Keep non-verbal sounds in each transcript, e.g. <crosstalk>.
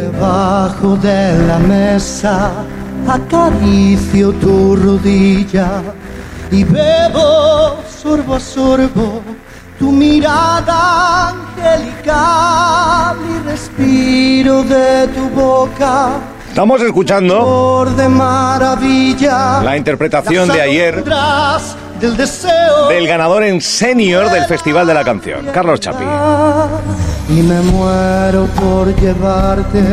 Debajo de la mesa acaricio tu rodilla y bebo sorbo a sorbo tu mirada angelical y respiro de tu boca. Estamos escuchando de maravilla. la interpretación de ayer del deseo. del ganador en senior del Festival de la Canción, Carlos Chapi. Y me muero por llevarte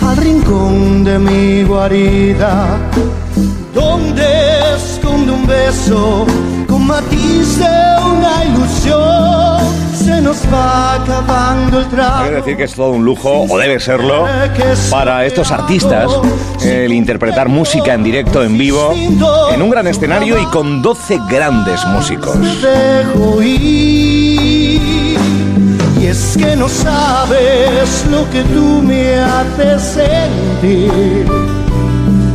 al rincón de mi guarida, donde esconde un beso con matiz de una ilusión. Se nos va acabando el trago. Que decir que es todo un lujo, o debe serlo, para estos artistas el interpretar música en directo, en vivo, en un gran escenario y con 12 grandes músicos. Es que no sabes lo que tú me haces sentir.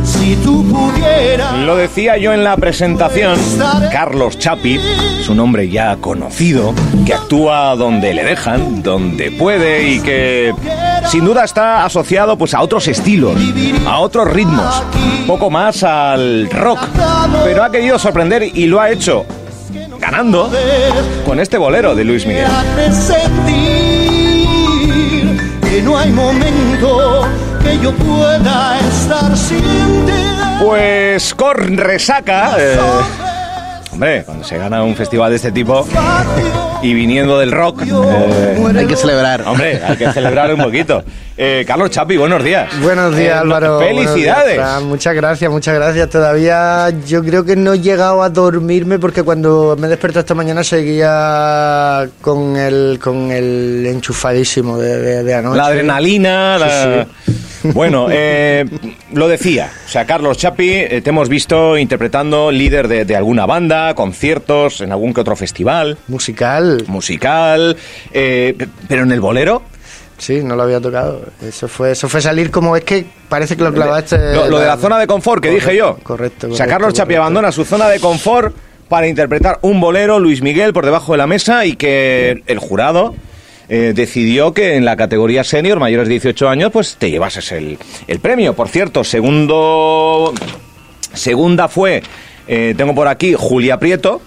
Si tú pudieras. Lo decía yo en la presentación, Carlos Chapi, su nombre ya conocido, que actúa donde le dejan, donde puede y que sin duda está asociado pues a otros estilos, a otros ritmos, poco más al rock, pero ha querido sorprender y lo ha hecho ganando con este bolero de Luis Miguel. Me hace sentir que no hay momento que yo pueda estar sin ti. Pues con resaca, eh, hombre, cuando se gana un festival de este tipo y viniendo del rock, eh, Hay que celebrar. Hombre, hay que celebrar un poquito. <laughs> Eh, Carlos Chapi, buenos días. Buenos días, Eh, Álvaro. Felicidades. Días, muchas gracias, muchas gracias. Todavía yo creo que no he llegado a dormirme porque cuando me he despertado esta mañana seguía con el, con el enchufadísimo de, de- de anoche. La adrenalina, Sí, la- Bueno, eh, lo decía, o sea, Carlos Chapi, eh, te hemos visto interpretando líder de, de alguna banda, conciertos, en algún que otro festival, Musical, musical, eh, pero en el bolero, sí, no lo había tocado. Eso fue, eso fue salir como es que parece que lo clavaste. lo, lo de la zona de confort que dije yo. Correcto, O sea, correcto, Carlos Chapi abandona su zona de confort para interpretar un bolero, Luis Miguel, por debajo de la mesa y que el jurado eh, decidió que en la categoría senior, mayores de 18 años, pues te llevases el, el premio. Por cierto, segundo, segunda fue, eh, tengo por aquí, Julia Prieto.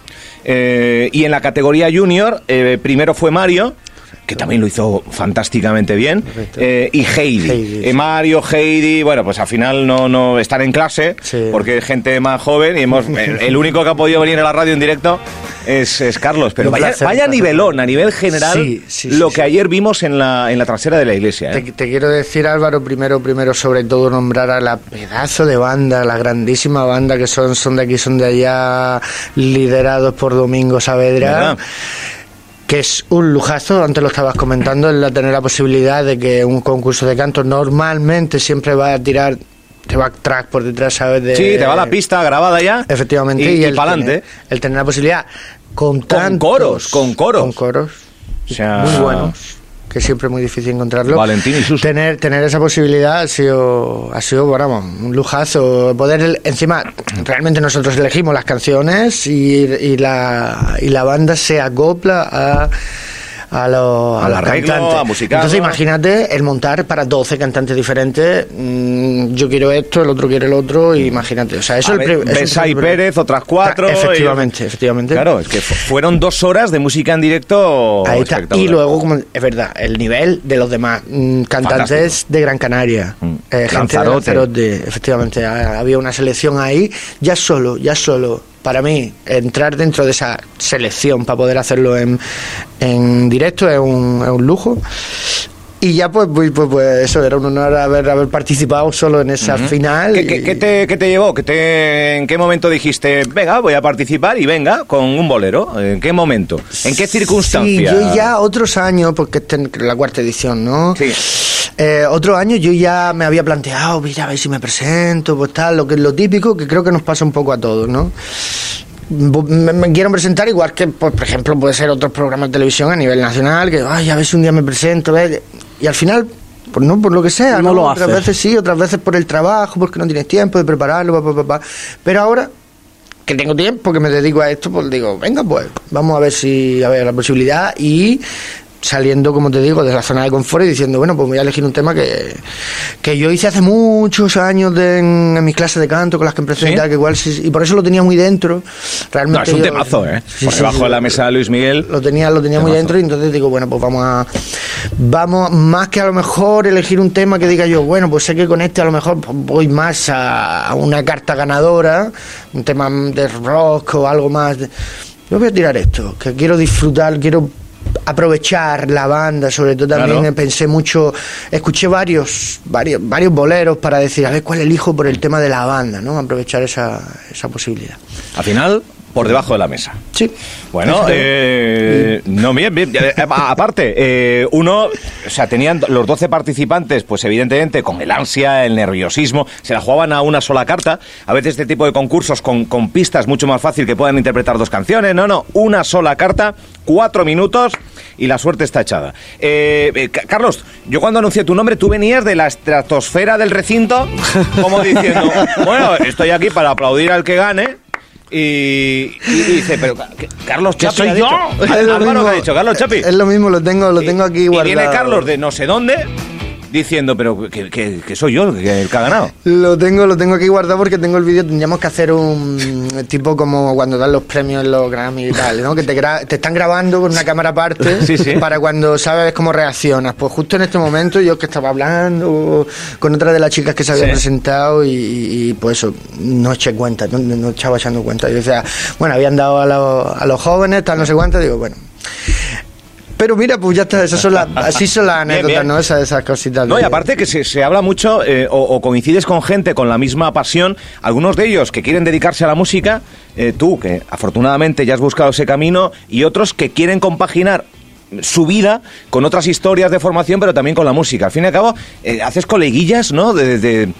eh, y en la categoría junior, primero fue Mario, que también lo hizo fantásticamente bien, eh, y Heidi. Heidi, Eh. Mario, Heidi, bueno, pues al final no, no están en clase, Sí. porque es gente más joven y hemos, <laughs> el, el único que ha podido venir a la radio en directo es, es Carlos. Pero vaya, placer, vaya nivelón a nivel general Sí, sí, lo que ayer vimos en la, en la trasera de la iglesia. ¿eh? Te, te quiero decir, Álvaro, primero, primero, sobre todo, nombrar a la pedazo de banda, la grandísima banda que son, son de aquí, son de allá, liderados por Domingo Saavedra. ¿Verdad? Que es un lujazo, antes lo estabas comentando, el tener la posibilidad de que un concurso de canto normalmente siempre va a tirar, te va track por detrás, ¿sabes? De, Sí, te va la pista grabada ya. Efectivamente, Y, y, y el, para adelante. el tener la posibilidad con, tantos- coros, con coros. con coros O sea, muy buenos que siempre es muy difícil encontrarlo Valentín y Suso. tener tener esa posibilidad ha sido ha sido bueno, un lujazo poder encima realmente nosotros elegimos las canciones y, y la y la banda se acopla a a, lo- a los arreglo, cantantes. a. Entonces imagínate el montar para 12 cantantes diferentes. mm, yo quiero esto, el otro quiere el otro. Y imagínate. O sea, eso A es el eso es el Pérez, otras cuatro. Efectivamente, efectivamente. Claro, es que fu- fueron dos horas de música en directo. Ahí está. Y luego, como es verdad, el nivel de los demás mm, cantantes Fantástico. de Gran Canaria. Mm. Eh, gente de Lanzarote. Lanzarote, efectivamente. ha- Había una selección ahí. Ya solo, ya solo, para mí, entrar dentro de esa selección para poder hacerlo en, en directo es un, es un lujo. Y ya, pues, pues, pues, pues, eso, era un honor haber, haber participado solo en esa final. ¿Qué, qué- y- qué te, qué te llevó? ¿Qué te, ¿En qué momento dijiste, venga, voy a participar y venga con un bolero? ¿En qué momento? ¿En qué circunstancia? Sí, yo ya otros años, porque esta es la cuarta edición, ¿no? Sí. Eh, otro año yo ya me había planteado, mira, a ver si me presento, pues tal, lo que es lo típico, que creo que nos pasa un poco a todos, ¿no? Me, me quiero presentar igual que, pues, por ejemplo, puede ser otros programas de televisión a nivel nacional, que, ay, a ver si un día me presento, ¿ves? Y al final, pues no, por lo que sea, No ¿no? lo otras haces. veces sí, otras veces por el trabajo, porque no tienes tiempo de prepararlo, pa, pa, pa, pa. pero ahora que tengo tiempo, que me dedico a esto, pues digo, venga, pues vamos a ver si a ver la posibilidad y saliendo, como te digo, de la zona de confort y diciendo, bueno, pues voy a elegir un tema que, que yo hice hace muchos años de, en, en mis clases de canto con las que empecé y tal, que igual sí- y por eso lo tenía muy dentro. Realmente No, es un yo- temazo, ¿eh? Sí, Por sí, debajo sí, de la mesa de Luis Miguel. lo tenía lo tenía muy dentro y entonces digo bueno pues vamos a vamos más que a lo mejor elegir un tema que diga yo bueno pues sé que con este a lo mejor voy más a, a una carta ganadora un tema de rock o algo más de- yo voy a tirar esto que quiero disfrutar quiero aprovechar la banda sobre todo también Claro. pensé mucho escuché varios varios varios boleros para decir a ver cuál elijo por el tema de la banda no aprovechar esa, esa posibilidad Al final, por debajo de la mesa. sí Bueno, eh, no, bien, bien. Eh, Aparte, eh, uno, o sea, tenían los 12 participantes, pues evidentemente con el ansia, el nerviosismo, se la jugaban a una sola carta. A veces este tipo de concursos con, con pistas mucho más fácil que puedan interpretar dos canciones. No, no, una sola carta, cuatro minutos y la suerte está echada. Eh, eh, Ca- Carlos, yo cuando anuncié tu nombre, tú venías de la estratosfera del recinto, como diciendo, <laughs> bueno, estoy aquí para aplaudir al que gane. Y, y dice, pero ¿qué- Carlos ¿Que Chapi soy ha yo? dicho. Es lo Álvaro, mismo. ¿qué ha dicho? Carlos Chapi. Es lo mismo, lo tengo, lo tengo aquí y guardado. viene Carlos de no sé dónde diciendo, pero que, que- que soy yo el que, el que ha ganado. Lo tengo, lo tengo aquí guardado porque tengo el vídeo. Tendríamos que hacer un tipo como cuando dan los premios en los Grammy y tal, ¿no? Que te, gra- te están grabando con una cámara aparte <laughs> Sí, sí. para cuando sabes cómo reaccionas. Pues justo en este momento yo que estaba hablando con otra de las chicas que se había Sí. presentado y, y- y, pues eso, no eché cuenta, no, no estaba echando cuenta. Yo decía, bueno, habían dado a, los- a los jóvenes, tal, no sé cuánto, digo, bueno. Pero mira, pues ya está, esas son las, así son las <laughs> anécdotas, bien. ¿no? Esas, esas cositas. No, y aparte que se, se habla mucho eh, o, o coincides con gente con la misma pasión, algunos de ellos que quieren dedicarse a la música, eh, tú que afortunadamente ya has buscado ese camino, y otros que quieren compaginar su vida con otras historias de formación, pero también con la música. Al fin y al cabo, eh, haces coleguillas, ¿no? De, de-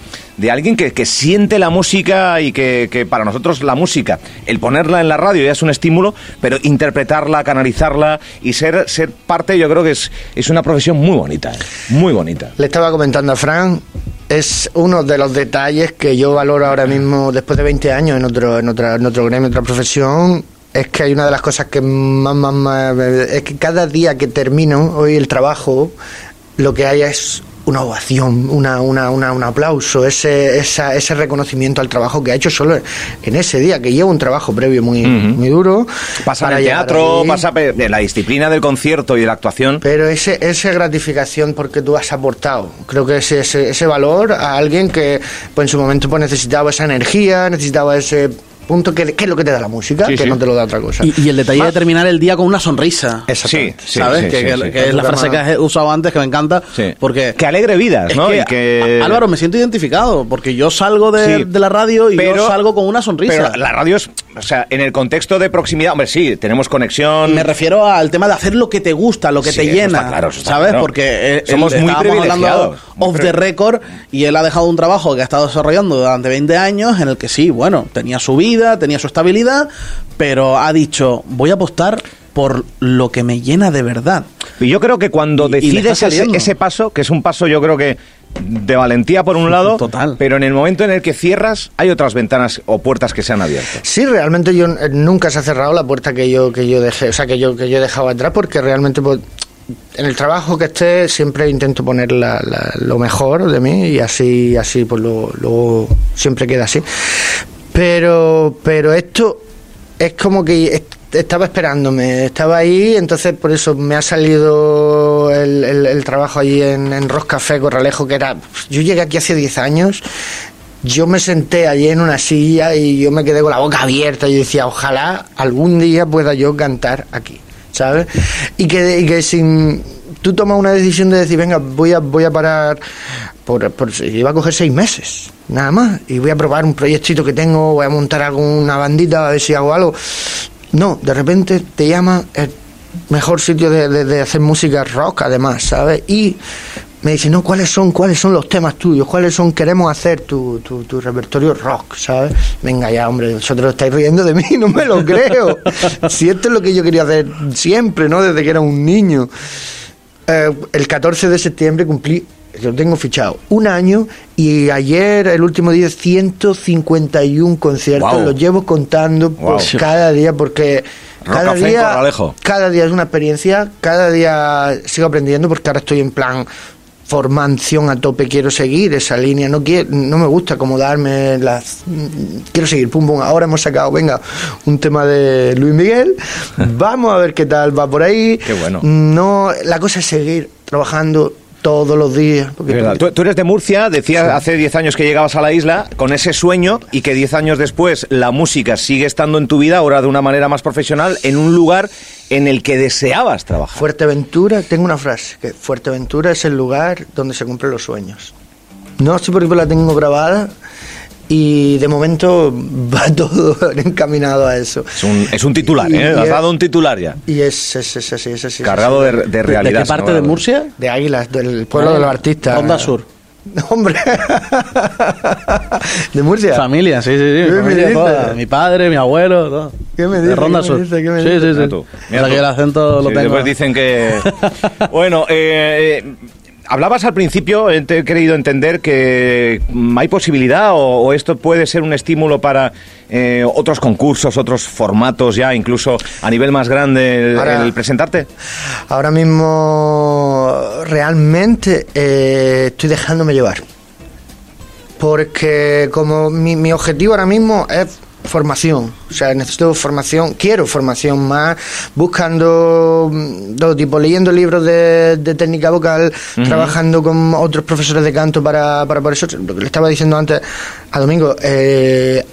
alguien que, que siente la música y que, que para nosotros la música, el ponerla en la radio ya es un estímulo, pero interpretarla, canalizarla y ser, ser parte, yo creo que es, es una profesión muy bonita, ¿eh? muy bonita. Le estaba comentando a Fran, es uno de los detalles que yo valoro ahora mismo, después de 20 años en otro, en otra, en otro gremio, en otra profesión, es que hay una de las cosas que más, más, más, es que cada día que termino hoy el trabajo, lo que hay es una ovación, una, una, una- un aplauso, ese, esa- ese reconocimiento al trabajo que ha hecho solo en ese día, que lleva un trabajo previo muy, muy duro. Pasa en para el teatro, ahí. pasa en la disciplina del concierto y de la actuación. Pero ese, esa gratificación porque tú has aportado, creo que ese, ese, ese valor a alguien que pues, en su momento pues, necesitaba esa energía, necesitaba ese punto que, que es lo que te da la música, Sí, que sí. no te lo da otra cosa. Y, y el detalle de terminar el día con una sonrisa. Exactamente. Sí, sí, ¿Sabes? sí, que, sí, que- sí. que es la frase que has usado antes que me encanta. Sí. Porque. Que alegre vidas, ¿no? que, Y que- a- Álvaro, me siento identificado porque yo salgo de, Sí. de la radio y Pero- yo salgo con una sonrisa. Pero la radio es, o sea, en el contexto de proximidad, hombre, sí, tenemos conexión. Me refiero al tema de hacer lo que te gusta, lo que Sí, te llena. está claro, está ¿Sabes? claro. Porque eh, Somos él- muy privilegiados, off the record y él ha dejado un trabajo que ha estado desarrollando durante 20 años en el que sí, bueno, tenía su vida, tenía su estabilidad, pero ha dicho, voy a apostar por lo que me llena de verdad. Y yo creo que cuando Y- decides ese, paso, que es un paso yo creo que de valentía por un lado, Total. pero en el momento en el que cierras, hay otras ventanas o puertas que se han abierto. Sí, realmente yo eh, nunca se ha cerrado la puerta que yo que yo dejé, o sea, que yo que yo he dejado atrás porque realmente pues, en el trabajo que esté siempre intento poner la- la- lo mejor de mí y así así pues luego siempre queda así. Pero pero esto es como que est- estaba esperándome, estaba ahí, entonces por eso me ha salido el, el- trabajo allí en, en Ros Café Corralejo, que era, yo llegué aquí hace 10 años, yo me senté allí en una silla y yo me quedé con la boca abierta y decía, ojalá algún día pueda yo cantar aquí, ¿sabes? Y que, y que sin... Tú tomas una decisión de decir, venga, voy a, voy a parar, por, por, iba a coger seis meses, nada más, y voy a probar un proyectito que tengo, voy a montar alguna bandita, a ver si hago algo. No, de repente te llama el mejor sitio de, de- de hacer música rock, además, ¿sabes? Y me dice, no, ¿cuáles son, cuáles son los temas tuyos? ¿Cuáles son, queremos hacer tu, tu, tu repertorio rock, ¿sabes? Venga ya, hombre, vosotros estáis riendo de mí, <laughs> no me lo creo. <laughs> si esto es lo que yo quería hacer siempre, ¿no? Desde que era un niño. Eh, el 14 de septiembre cumplí, lo tengo fichado, un año y ayer, el último día, 151 conciertos. Los llevo contando cada día porque en Corralejo. cada día es una experiencia, cada día sigo aprendiendo porque ahora estoy en plan formación a tope, quiero seguir esa línea, no quiero, no me gusta acomodarme las quiero seguir, pum pum, ahora hemos sacado, venga, un tema de Luis Miguel, <laughs> vamos a ver qué tal va por ahí. Qué bueno. No, la cosa es seguir trabajando todos los días. porque- tú eres de Murcia, decías hace 10 años que llegabas a la isla con ese sueño y que 10 años después la música sigue estando en tu vida, ahora de una manera más profesional, en un lugar en el que deseabas trabajar. Fuerteventura, tengo una frase, que Fuerteventura es el lugar donde se cumplen los sueños. No sé por qué la tengo grabada y de momento va <laughs> todo encaminado a eso. Es un, es un titular, Y- ¿eh? y- Has dado un titular ya. Y es, es, es así, es así. es Cargado de, de ¿De, realidad. de qué parte de Murcia? De Águilas, del pueblo de los artistas. Onda Sur. <laughs> Hombre. <laughs> de Murcia. Familia, sí, sí, sí. ¿Qué mi me familia dices? toda. Mi padre, mi abuelo, todo. ¿Qué me De dices? Ronda ¿Qué Sur. me dices? ¿Qué me sí, dices? sí, sí. Mira tú, mira Ahora tú. que el acento lo tengo. Después dicen que... bueno, eh, eh, hablabas al principio, eh, te he querido entender que mm, hay posibilidad o, o esto puede ser un estímulo para eh, otros concursos, otros formatos ya, incluso a nivel más grande, el, Ahora- el presentarte. Ahora mismo realmente eh, estoy dejándome llevar. Porque como mi, mi objetivo ahora mismo es formación, o sea, necesito formación, quiero formación más, buscando mm, todo tipo, leyendo libros de, de técnica vocal, trabajando con otros profesores de canto para, para por eso, lo que le estaba diciendo antes a Domingo, eh,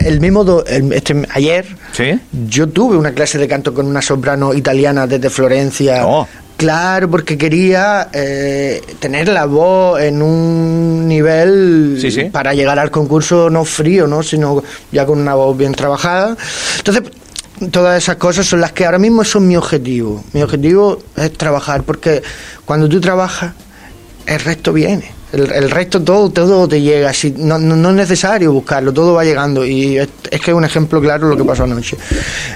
el mismo, do- el- este, ayer, ¿Sí? yo tuve una clase de canto con una soprano italiana desde Florencia. Oh. Claro, porque quería eh, tener la voz en un nivel Sí, sí. para llegar al concurso no frío, ¿no? sino ya con una voz bien trabajada. Entonces, todas esas cosas son las que ahora mismo son mi objetivo. Mi objetivo es trabajar, porque cuando tú trabajas, el resto viene. El, el resto todo, todo te llega. Si, no, no, no es necesario buscarlo, todo va llegando. Y es, es que es un ejemplo claro lo que pasó anoche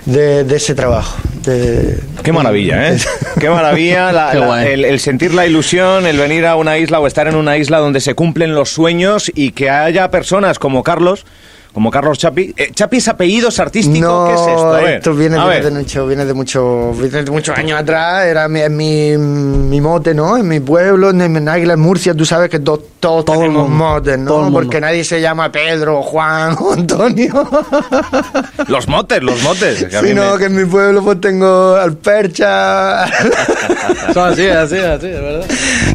de, de ese trabajo. de- Qué maravilla, ¿eh? <laughs> Qué maravilla la- Qué la- guay. el, el sentir la ilusión, el venir a una isla o estar en una isla donde se cumplen los sueños y que haya personas como Carlos, como Carlos Chapi. Eh, ¿Chapi es apellidos artístico? No, ¿Qué es esto? A ver, esto viene, a viene ver. de mucho, viene de mucho, viene de muchos años atrás. Era mi, es mi, mi mote, ¿no? En mi pueblo, en, en Águila, en Murcia, tú sabes que to- todos Todo tenemos mundo, motes, ¿no? Porque nadie se llama Pedro, Juan o <laughs> Antonio. Los motes, los motes. que mí Sino me- que en mi pueblo pues tengo al percha, <laughs> Son así, así, así, de verdad.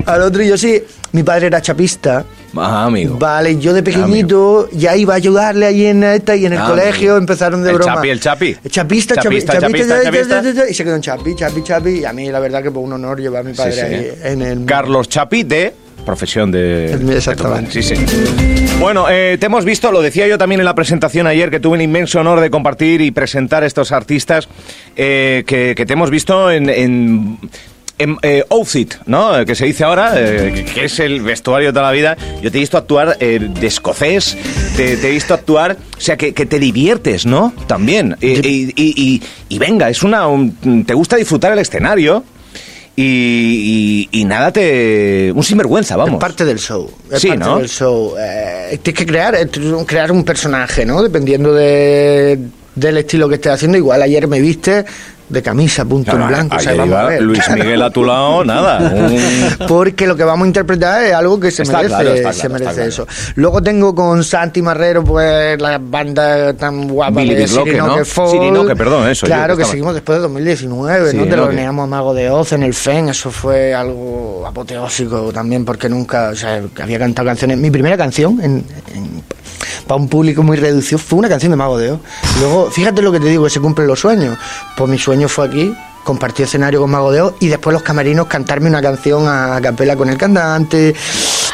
al otro y yo sí. Mi padre era chapista. Ah, amigo. Vale, yo de pequeñito ya iba a ayudarle allí en esta y en el colegio empezaron de El broma. Chapi, el Chapi. Chapista, chapi- Chapista, chapista, chapista, chapista. y se quedó en Chapi, Chapi, Chapi. Y a mí la verdad que fue un honor llevar a mi padre sí. ahí en el... Carlos Chapi de profesión de... Exactamente. Sí, sí. Bueno, eh, te hemos visto, lo decía yo también en la presentación ayer, que tuve el inmenso honor de compartir y presentar a estos artistas eh, que, que te hemos visto en... en en, eh, outfit, ¿no? Eh, Que se dice ahora, eh, que- es el vestuario de toda la vida. Yo te he visto actuar eh, de escocés, te, te he visto actuar, o sea, que, que te diviertes, ¿no? También. Y, y- y- y- y venga, es una. un- te gusta disfrutar el escenario y, y- y nada te. Un sinvergüenza, vamos. Es parte del show. Es Sí, parte ¿no? del show. Eh, tienes que crear, crear un personaje, ¿no? Dependiendo de, del estilo que estés haciendo. Igual ayer me viste de camisa, punto Claro, en blanco. o sea, vamos a ver. Luis. Miguel a tu lado, nada. <laughs> un- Porque lo que vamos a interpretar es algo que se Está merece, claro, se merece eso. Luego tengo con Santi Marrero, pues la banda tan guapa Billy de Sirinoque ¿no? Folk. Sirinoque, perdón, eso, yo Claro, que que estaba- seguimos después de 2019, Sí, ¿no? ¿no? Teloneamos a Mago de Oz en el FEN, eso fue algo apoteósico también, porque nunca, o sea, había cantado canciones. Mi primera canción en- en- para un público muy reducido fue una canción de Mago de Oz. Luego, fíjate lo que te digo, que se cumplen los sueños. Pues mi sueño fue aquí, compartir escenario con Mago de Oz y después los camarinos cantarme una canción a capela con el cantante,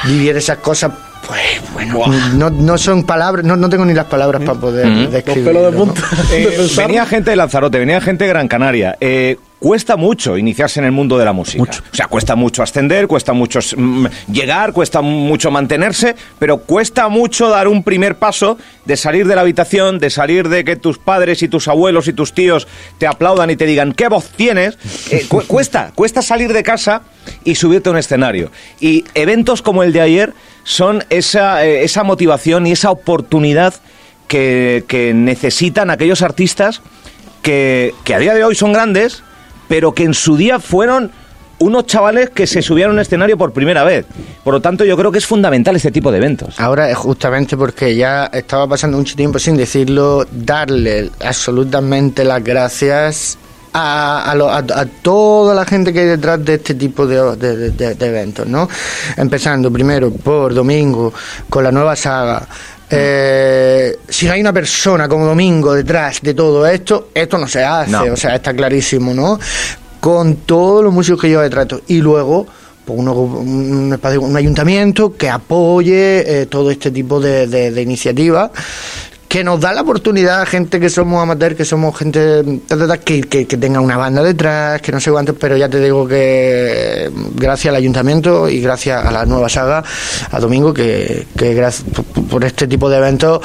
vivir esas cosas. Pues bueno, no, no son palabras, no, no tengo ni las palabras para poder describirlo. pelos de ¿no? punta. <laughs> Eh, de pensar. venía gente de Lanzarote, venía gente de Gran Canaria. Eh, cuesta mucho iniciarse en el mundo de la música. Mucho. O sea, cuesta mucho ascender, cuesta mucho mm, llegar, cuesta mucho mantenerse, pero cuesta mucho dar un primer paso de salir de la habitación, de salir de que tus padres y tus abuelos y tus tíos te aplaudan y te digan qué voz tienes. Eh, cu- <laughs> cuesta, cuesta salir de casa y subirte a un escenario. Y eventos como el de ayer son esa, eh, esa motivación y esa oportunidad que, que necesitan aquellos artistas que, que a día de hoy son grandes, pero que en su día fueron unos chavales que se subieron a un escenario por primera vez. Por lo tanto, yo creo que es fundamental este tipo de eventos. Ahora es justamente porque ya estaba pasando mucho tiempo sin decirlo, darle absolutamente las gracias a, a, lo- a- toda la gente que hay detrás de este tipo de- de eventos, ¿no? Empezando primero por Domingo, con la nueva saga. Eh, si hay una persona como Domingo detrás de todo esto, esto no se hace, No. o sea, está clarísimo, ¿no? Con todos los músicos que lleva detrás. Y luego, pues uno, un, espacio- un ayuntamiento que apoye eh, todo este tipo de, de- de iniciativas que nos da la oportunidad a gente que somos amateurs, que somos gente que, que, que tenga una banda detrás, que no sé cuántos, pero ya te digo que gracias al ayuntamiento y gracias a la nueva saga, a Domingo, que, que gracias por, este tipo de eventos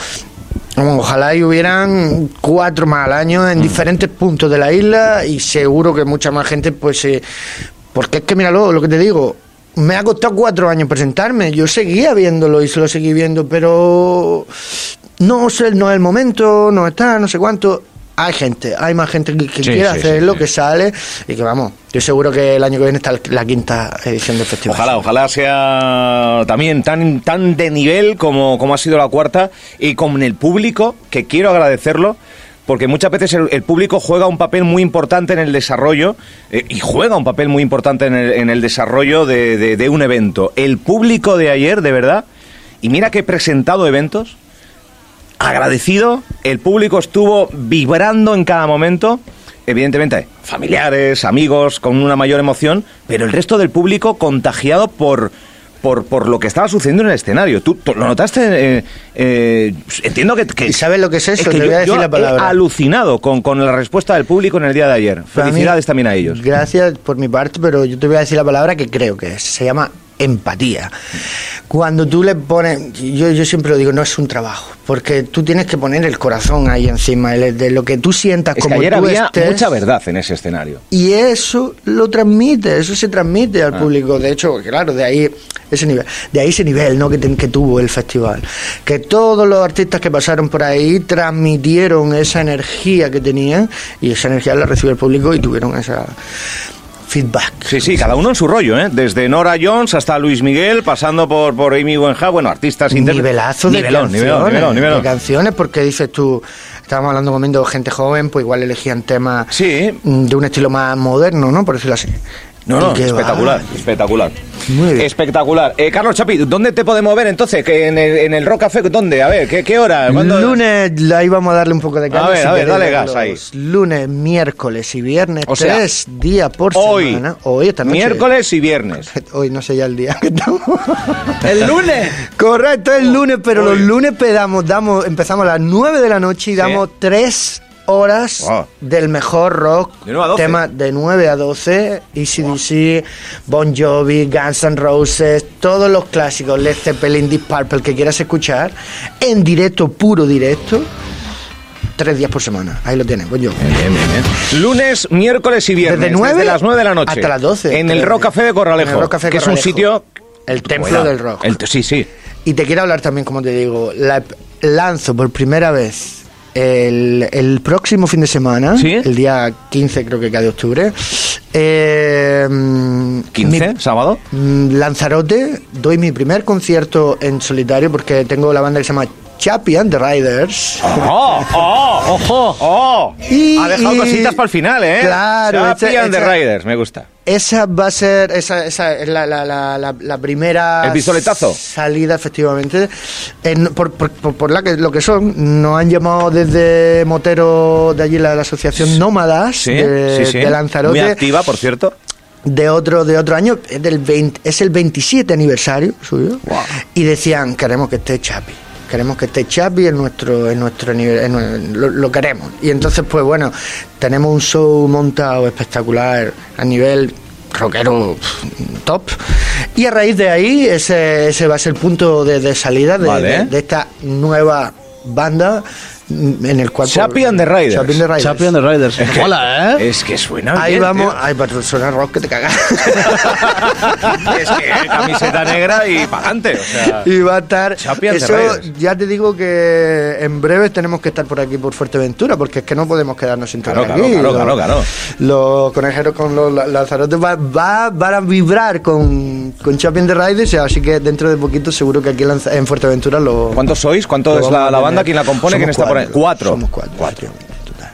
Ojalá y hubieran cuatro más al año en diferentes puntos de la isla y seguro que mucha más gente, pues, eh, porque es que míralo, lo que te digo, me ha costado cuatro años presentarme, yo seguía viéndolo y se lo seguí viendo, pero no sé, no es el momento, no está, no sé cuánto. Hay gente, hay más gente que, que Sí, quiere sí, sí, sí. que sale y que vamos, yo seguro que el año que viene está la quinta edición del festival. Ojalá, ojalá sea también tan, tan de nivel como, como ha sido la cuarta y con el público, que quiero agradecerlo, porque muchas veces el, el público juega un papel muy importante en el desarrollo eh, y juega un papel muy importante en el, en el desarrollo de, de- de un evento. El público de ayer, de verdad, y mira que he presentado eventos, agradecido, el público estuvo vibrando en cada momento, evidentemente familiares, amigos, con una mayor emoción, pero el resto del público contagiado por... Por, por lo que estaba sucediendo en el escenario. ¿Tú, tú lo notaste? Eh, eh, entiendo que, que- ¿Y sabes lo que es eso? que Te yo, voy a decir yo la palabra. he alucinado con, con la respuesta del público en el día de ayer. Para mí, Felicidades también a ellos. Gracias por mi parte, pero yo te voy a decir la palabra que creo que es. Se llama empatía. Cuando tú le pones, yo, yo siempre lo digo, no es un trabajo, porque tú tienes que poner el corazón ahí encima, de lo que tú sientas Es que como ayer tú había estés. mucha verdad en ese escenario. Y eso lo transmite, eso se transmite Ah. al público. De hecho, claro, de ahí ese nivel, de ahí ese nivel ¿no? que, ten- que tuvo el festival. Que todos los artistas que pasaron por ahí transmitieron esa energía que tenían y esa energía la recibió el público y tuvieron esa feedback. Sí, sí, cada uno en su rollo, ¿eh? Desde Nora Jones hasta Luis Miguel, pasando por, por Amy Winehouse, bueno, artistas intérpretes. Nivelazo de Nivelón, canciones, nivelón, nivelón, nivelón. de canciones, porque dices tú, estábamos hablando comiendo gente joven, pues igual elegían temas Sí. de un estilo más moderno, ¿no? Por decirlo así. No, no, espectacular, va. espectacular. Muy bien. Espectacular. Eh, Carlos Chapi, ¿dónde te podemos ver entonces? ¿Que en, el, en el Rock Café? ¿Dónde? A ver, ¿qué, qué hora? ¿Cuándo? Lunes, ahí vamos a darle un poco de caña. A ver, si a ver, queréis dale gas ahí. Lunes, miércoles y viernes, O sea, tres días por Hoy, semana. Hoy, esta noche. miércoles y viernes. <laughs> Hoy no sé ya el día que estamos. <laughs> El lunes. Correcto, es lunes, pero los lunes pedamos, damos, empezamos a las 9 de la noche y damos tres horas Wow. del mejor rock. De 9 a 12. Tema de 9 a 12, ECDC, Bon Jovi, Guns N' Roses, todos los clásicos, Led Zeppelin, Deep Purple, que quieras escuchar, en directo, puro directo, tres días por semana. Ahí lo tienes, Bon Jovi. Lunes, miércoles y viernes. Desde nueve las 9 de la noche. hasta las 12. En el Rock Café de Corralejo. En el Rock Café de que es un sitio. El templo Bueno, del rock. el- sí, sí. Y te quiero hablar también, como te digo, la- lanzo por primera vez el, el próximo fin de semana, ¿Sí? el día 15 creo que cae de octubre. eh, mm, 15, mi- sábado. mm, Lanzarote, doy mi primer concierto en solitario porque tengo la banda que se llama Chappie and the Riders. ¡Oh! ¡Oh! <laughs> ¡Ojo! ¡Oh! Y- ha dejado y- cositas para el final, ¿eh? Claro, Chappie esa- and the Riders, me gusta. Esa va a ser esa, esa es la, la, la, primera ¿El pistoletazo? salida, efectivamente. En- por, por, por- la que, lo que son, nos han llamado desde Motero, de allí la, asociación Nómadas Sí, de, sí, sí. de Lanzarote, Muy activa, por cierto. de otro de otro año, es, del 20 es el 27 aniversario suyo, y decían, queremos que esté Chapi. Queremos que esté Chapi en nuestro, en nuestro nivel, en lo, lo queremos. Y entonces, pues bueno, tenemos un show montado espectacular a nivel rockero top. Y a raíz de ahí, ese, ese va a ser el punto de, de salida de, Vale. de- de esta nueva banda en el cual... Chappie and the Riders. Chappie and the Riders. And the Riders. Es que- Mola, ¿eh? Es que suena Ahí bien, vamos, tío. ay, pero suena rock que te cagas. <laughs> Es que camiseta negra y para adelante. O sea, y va a estar. Chappie and the Eso, Riders. ya te digo que en breve tenemos que estar por aquí por Fuerteventura, porque es que no podemos quedarnos sin tocar Claro, claro, aquí. claro, Los- claro, claro. Los conejeros con los la- lanzarotes va, va- van a vibrar con, con Chappie and the Riders, así que dentro de poquito seguro que aquí en Fuerteventura lo. ¿Cuántos sois? ¿Cuánto es la, banda? ¿Quién la compone? ¿Quién está por ahí? Cuatro. Somos cuatro. total.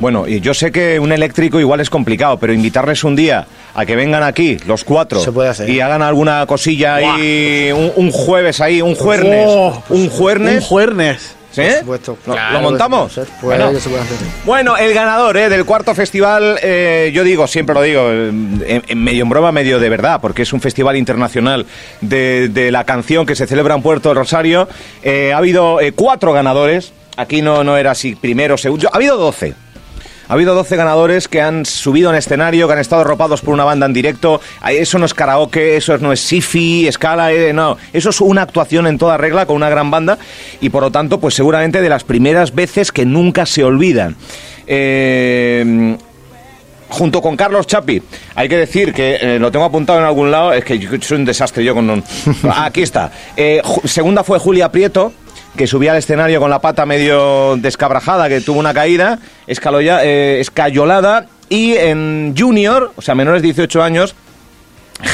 Bueno, y yo sé que un eléctrico igual es complicado, pero invitarles un día a que vengan aquí, los cuatro, Se puede hacer. y hagan alguna cosilla ahí, un, un jueves ahí, un jueves, Oh, un jueves, Un juernes. ¿sí? Por supuesto. ¿Lo, Claro lo que montamos? puede. Pues, Bueno. se puede hacer. Bueno, el ganador eh, del cuarto festival, eh, yo digo, siempre lo digo, eh, en, en medio en broma, medio de verdad, porque es un festival internacional de, de la canción que se celebra en Puerto del Rosario. Eh, ha habido eh, cuatro ganadores, aquí no, no era así primero, segundo, ha habido doce. Ha habido 12 ganadores que han subido en escenario, que han estado arropados por una banda en directo. Eso no es karaoke, eso no es sifi, escala, eh, no. Eso es una actuación en toda regla con una gran banda y por lo tanto, pues seguramente de las primeras veces que nunca se olvidan. Eh, junto con Carlos Chapi. Hay que decir que eh, lo tengo apuntado en algún lado, es que yo soy un desastre yo con un... <laughs> Aquí está. Eh, segunda fue Julia Prieto, que subía al escenario con la pata medio descabrajada, que tuvo una caída, escaloya- eh, escayolada. Y en Junior, o sea, menores de 18 años,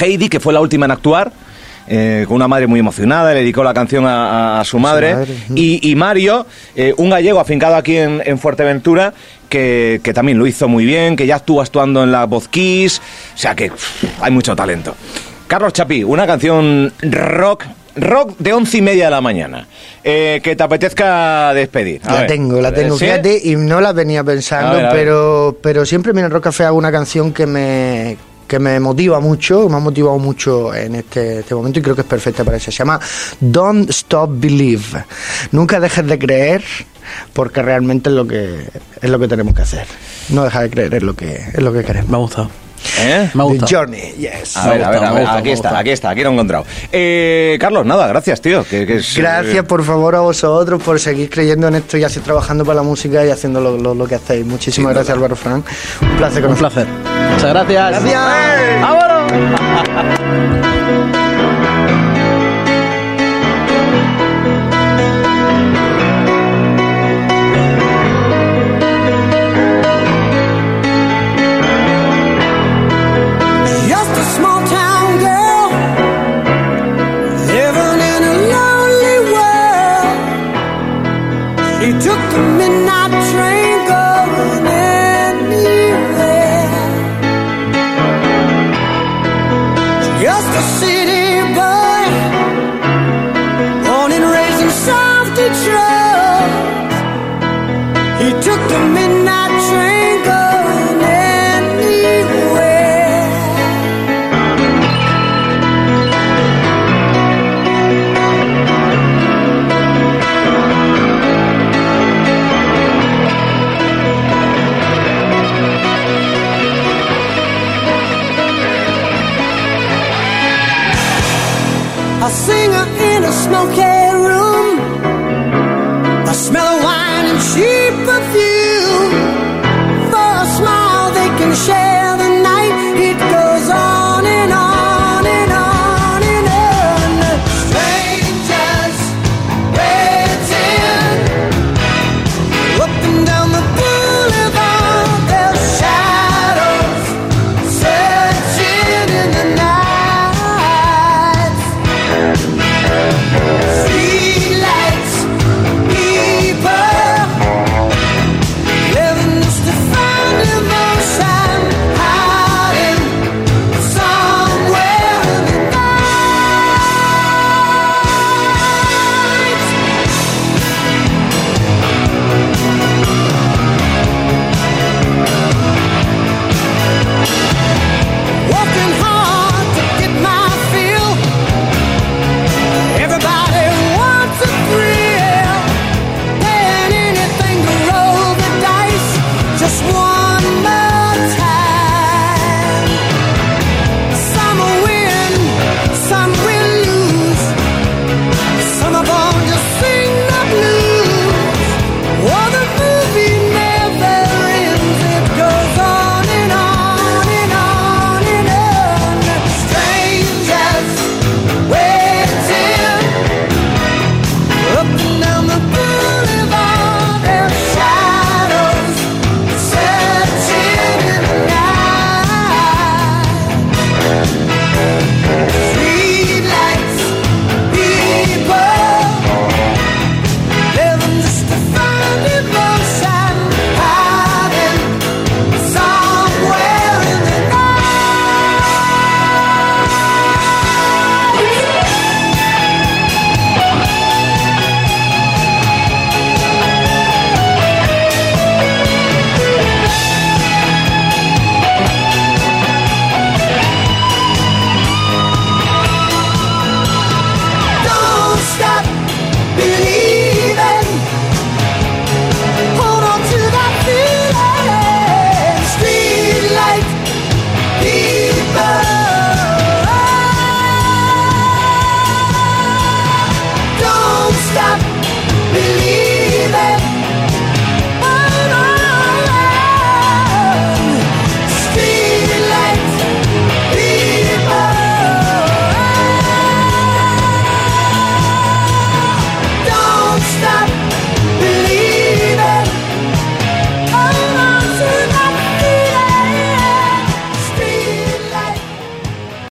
Heidi, que fue la última en actuar, eh, con una madre muy emocionada, le dedicó la canción a, a- a su madre. madre. Y, y Mario, eh, un gallego afincado aquí en, en Fuerteventura, que, que también lo hizo muy bien, que ya estuvo actuando en la Voz Kiss, o sea que pff, hay mucho talento. Carlos Chapí, una canción rock, rock de once y media de la mañana, eh, que te apetezca despedir. A La ver. tengo, la tengo. ¿Sí? Fíjate, y no la venía pensando, A ver, a ver. pero pero siempre en el Rock Café hago una canción que me que me motiva mucho, me ha motivado mucho en este, este momento y creo que es perfecta para eso. Se llama Don't Stop Believe. Nunca dejes de creer porque realmente es lo que es lo que tenemos que hacer. No dejar de creer es lo que es lo que queremos. Me ha gustado. ¿Eh? Me The. Journey, yes. A ver, a ver, a ver, aquí está, aquí está, aquí lo he encontrado. Eh, Carlos, nada, gracias, tío. que- que es, Gracias eh, por favor a vosotros por seguir creyendo en esto y así trabajando para la música y haciendo lo, lo- lo que hacéis. Muchísimas gracias Álvaro Frank. Un placer Un conocer. placer. Muchas gracias. Gracias. ¡Vámonos! <laughs>